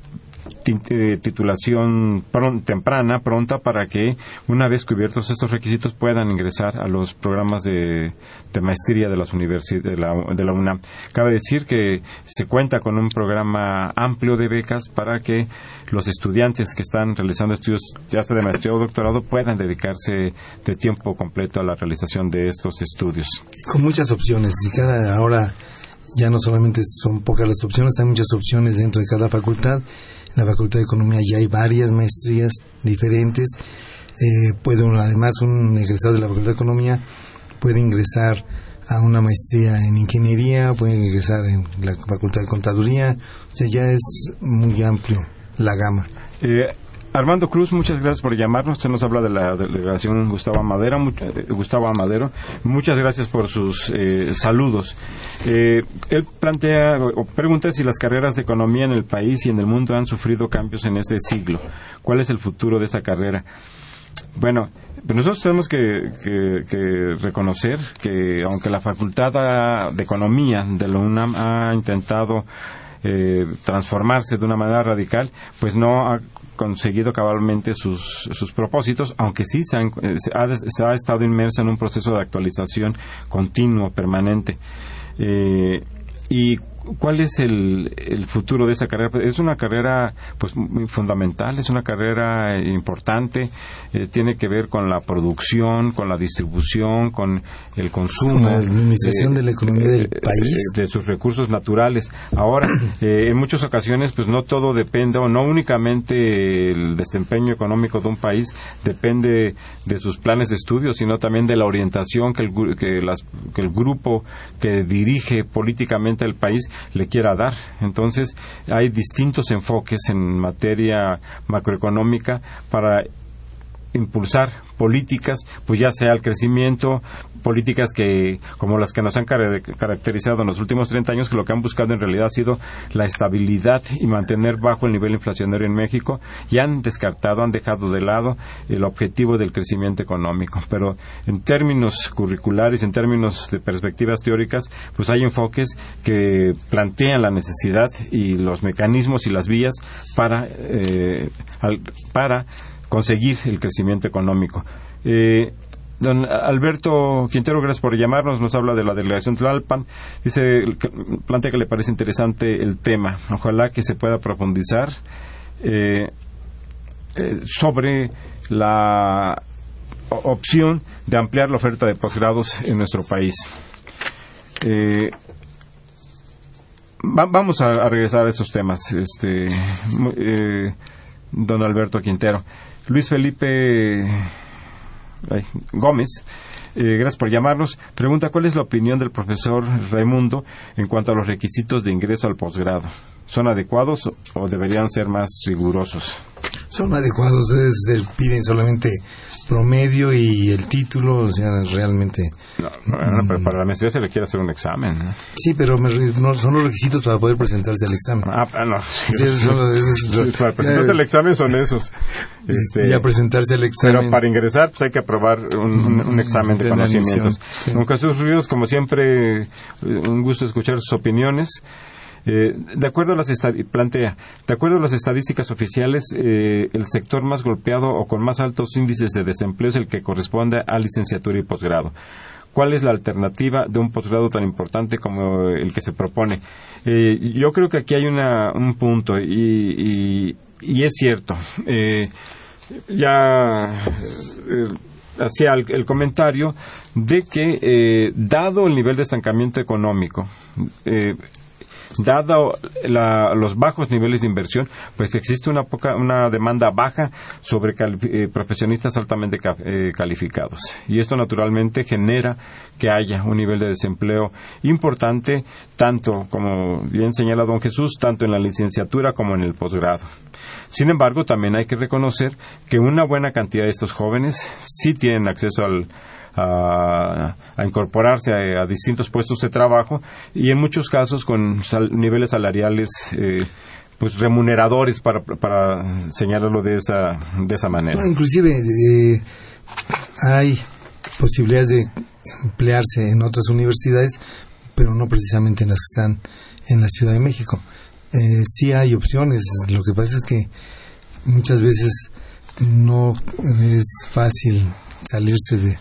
eh, titulación temprana, pronta, para que una vez cubiertos estos requisitos puedan ingresar a los programas de, maestría de, las de, la, de la UNAM. Cabe decir que se cuenta con un programa amplio de becas para que los estudiantes que están realizando estudios, ya sea de maestría o doctorado, puedan dedicarse de tiempo completo a la realización de estos estudios. Con muchas opciones, y cada ahora ya no solamente son pocas las opciones, hay muchas opciones dentro de cada facultad. En la Facultad de Economía ya hay varias maestrías diferentes. eh, puede además un egresado de la Facultad de Economía puede ingresar a una maestría en ingeniería, puede ingresar en la Facultad de Contaduría, o sea, ya es muy amplio la gama. Eh, Armando Cruz, muchas gracias por llamarnos. Usted nos habla de la delegación Gustavo Amadero. Eh, Gustavo Amadero. Muchas gracias por sus eh, saludos. Eh, él plantea o pregunta si las carreras de economía en el país y en el mundo han sufrido cambios en este siglo. ¿Cuál es el futuro de esa carrera? Bueno, pues nosotros tenemos que, reconocer que aunque la Facultad de Economía de la UNAM ha intentado transformarse de una manera radical, pues no ha conseguido cabalmente sus, sus propósitos, aunque sí se, eh, ha, estado inmersa en un proceso de actualización continuo, permanente. Eh, y ¿Cuál es el, el, futuro de esa carrera? Pues, es una carrera pues muy fundamental, es una carrera eh, importante, eh, tiene que ver con la producción, con la distribución, con el consumo. la administración de la economía del eh, país. De sus recursos naturales. Ahora, [clears throat] en muchas ocasiones, pues no todo depende, o no únicamente el desempeño económico de un país depende de sus planes de estudio, sino también de la orientación que el, que, las, que el grupo que dirige políticamente el país le quiera dar. Entonces, hay distintos enfoques en materia macroeconómica para impulsar políticas, pues ya sea el crecimiento, políticas que, como las que nos han caracterizado en los últimos 30 años, que lo que han buscado en realidad ha sido la estabilidad y mantener bajo el nivel inflacionario en México, y han descartado, han dejado de lado el objetivo del crecimiento económico. Pero en términos curriculares, en términos de perspectivas teóricas, pues hay enfoques que plantean la necesidad y los mecanismos y las vías para, eh, para conseguir el crecimiento económico. Eh, don Alberto Quintero, gracias por llamarnos. Nos habla de la delegación Tlalpan. Dice, plantea que le parece interesante el tema. Ojalá que se pueda profundizar eh, eh, sobre la opción de ampliar la oferta de posgrados en nuestro país. vamos a, regresar a esos temas, este, don Alberto Quintero. Luis Felipe Gómez, eh, gracias por llamarnos. Pregunta, ¿cuál es la opinión del profesor Raimundo en cuanto a los requisitos de ingreso al posgrado? ¿Son adecuados o deberían ser más rigurosos? Son adecuados, es, piden solamente promedio y el título, o sea, realmente... No, pero para la maestría se le quiere hacer un examen. Sí, pero no, son los requisitos para poder presentarse al examen. Ah, ah no. para presentarse al examen son esos. Este, ya presentarse al examen. Pero para ingresar, pues hay que aprobar un, examen de, conocimientos. Don Jesús Ríos, como siempre, un gusto escuchar sus opiniones. Eh, de acuerdo a las plantea, de acuerdo a las estadísticas oficiales, eh, el sector más golpeado o con más altos índices de desempleo es el que corresponde a licenciatura y posgrado. ¿Cuál es la alternativa de un posgrado tan importante como el que se propone? Eh, yo creo que aquí hay un punto y, es cierto. ya hacía el, comentario de que, dado el nivel de estancamiento económico, dado los bajos niveles de inversión, pues existe una, poca, una demanda baja sobre eh, profesionistas altamente eh, calificados. Y esto naturalmente genera que haya un nivel de desempleo importante, tanto, como bien señala don Jesús, tanto en la licenciatura como en el posgrado. Sin embargo, también hay que reconocer que una buena cantidad de estos jóvenes sí tienen acceso al, a, incorporarse a, distintos puestos de trabajo y en muchos casos con niveles salariales eh, pues remuneradores para, para señalarlo de esa, de esa manera. inclusive eh, hay posibilidades de emplearse en otras universidades, pero no precisamente en las que están en la Ciudad de México. Eh, sí hay opciones, lo que pasa es que muchas veces no es fácil salirse de,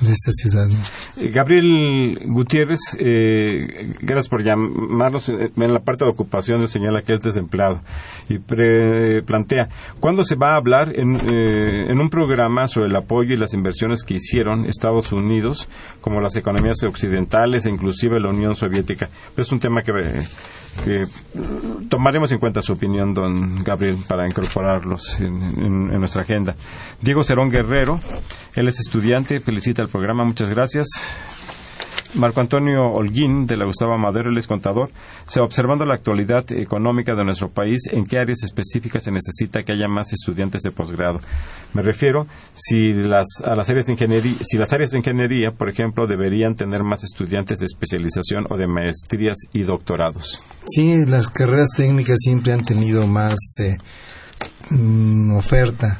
de esta ciudad. Eh, Gabriel Gutiérrez, eh, gracias por llamarnos. Eh, en la parte de ocupación señala que es desempleado y plantea, ¿cuándo se va a hablar en, en, un programa sobre el apoyo y las inversiones que hicieron Estados Unidos, como las economías occidentales e inclusive la Unión Soviética? Es un tema que que tomaremos en cuenta su opinión, don Gabriel, para incorporarlos en, nuestra agenda. Diego Cerón Guerrero, él es estudiante, felicita el programa, muchas gracias. Marco Antonio Holguín, de la Gustavo Madero, él es contador, se observando la actualidad económica de nuestro país, ¿en qué áreas específicas se necesita que haya más estudiantes de posgrado? Me refiero si las, a las áreas de ingeniería, si las áreas de ingeniería, por ejemplo, deberían tener más estudiantes de especialización o de maestrías y doctorados. Sí, las carreras técnicas siempre han tenido más eh, mm, oferta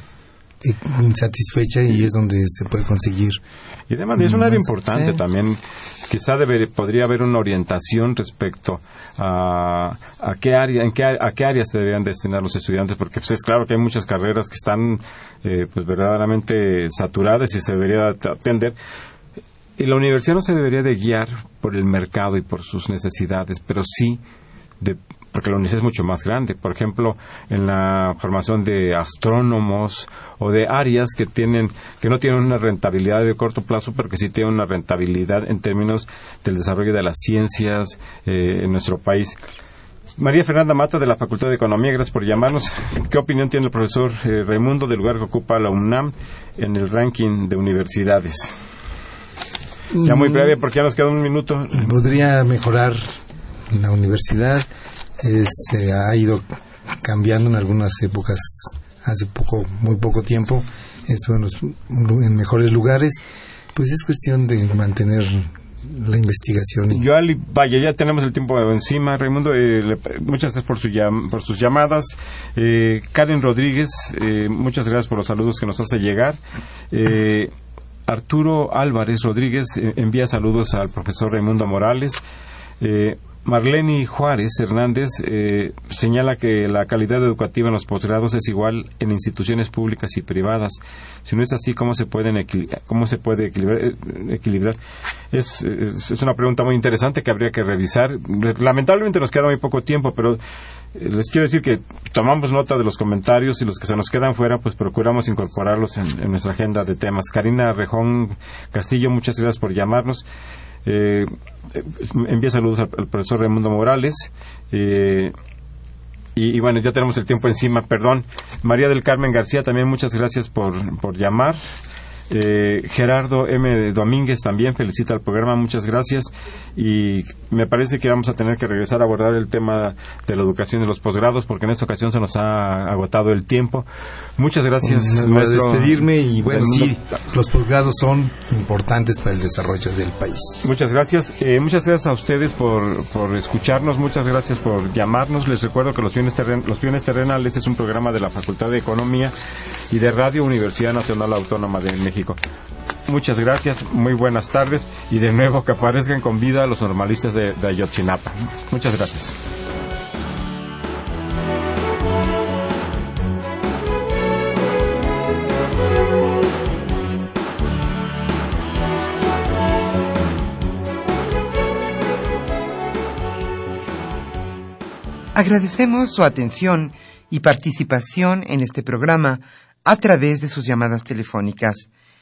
insatisfecha y es donde se puede conseguir. Y además es un área importante también. Quizá debe, podría haber una orientación respecto a, a qué área, en qué, a qué áreas se deberían destinar los estudiantes, porque pues, es claro que hay muchas carreras que están eh, pues verdaderamente saturadas y se debería atender. Y la universidad no se debería de guiar por el mercado y por sus necesidades, pero sí de porque la universidad es mucho más grande. Por ejemplo, en la formación de astrónomos o de áreas que tienen que no tienen una rentabilidad de corto plazo, pero que sí tienen una rentabilidad en términos del desarrollo de las ciencias eh, en nuestro país. María Fernanda Mata de la Facultad de Economía, gracias por llamarnos. ¿Qué opinión tiene el profesor eh, Raimundo del lugar que ocupa la UNAM en el ranking de universidades? Ya muy breve porque ya nos queda un minuto. Podría mejorar la universidad se ha ido cambiando en algunas épocas, hace poco, muy poco tiempo, en, mejores lugares, pues es cuestión de mantener la investigación. Yo, vaya, ya tenemos el tiempo encima, Raimundo. Eh, muchas gracias por, su por sus llamadas. Eh, Karen Rodríguez, eh, muchas gracias por los saludos que nos hace llegar. Arturo Álvarez Rodríguez envía saludos al profesor Raimundo Morales. Marlene Juárez Hernández eh, señala que la calidad educativa en los posgrados es igual en instituciones públicas y privadas. Si no es así, ¿cómo se, pueden cómo se puede equilibrar? Eh, es, es, una pregunta muy interesante que habría que revisar. Lamentablemente nos queda muy poco tiempo, pero eh, les quiero decir que tomamos nota de los comentarios y los que se nos quedan fuera, pues procuramos incorporarlos en, en nuestra agenda de temas. Karina Rejón Castillo, muchas gracias por llamarnos. Eh, envía saludos al, profesor Raimundo Morales. Eh, y, y, bueno, ya tenemos el tiempo encima, perdón. María del Carmen García, también muchas gracias por, por llamar. Eh, Gerardo M. Domínguez también felicita al programa, muchas gracias. Y me parece que vamos a tener que regresar a abordar el tema de la educación de los posgrados, porque en esta ocasión se nos ha agotado el tiempo. Muchas gracias. A despedirme y bueno, sí, los posgrados son importantes para el desarrollo del país. Muchas gracias. Eh, muchas gracias a ustedes por, por escucharnos, muchas gracias por llamarnos. Les recuerdo que los bienes, los bienes terrenales es un programa de la Facultad de Economía y de Radio Universidad Nacional Autónoma de Muchas gracias, muy buenas tardes y de nuevo que aparezcan con vida los normalistas de, de Ayotzinapa. Muchas gracias. Agradecemos su atención y participación en este programa a través de sus llamadas telefónicas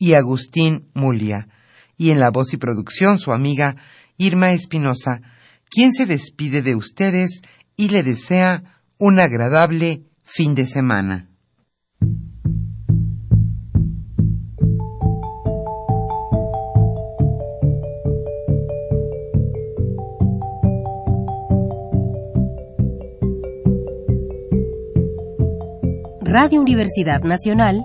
y Agustín Mulia, y en la voz y producción su amiga Irma Espinosa, quien se despide de ustedes y le desea un agradable fin de semana. Radio Universidad Nacional